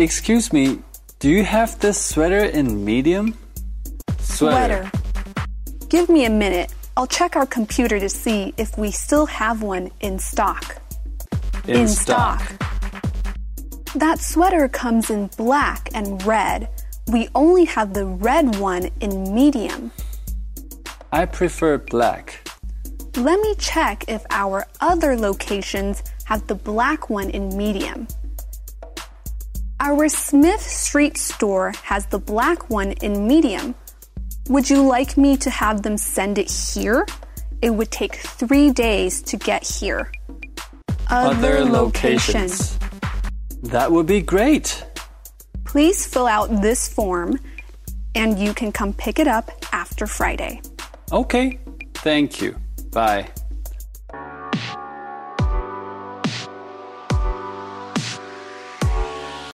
Excuse me, do you have this sweater in medium? Sweater. Give me a minute. I'll check our computer to see if we still have one in stock. In, stock. That sweater comes in black and red. We only have the red one in medium. I prefer black. Let me check if our other locations have the black one in medium. Our Smith Street store has the black one in medium. Would you like me to have them send it here? It would take three days to get here. Other locations. That would be great. Please fill out this form and you can come pick it up after Friday. Okay, thank you. Bye.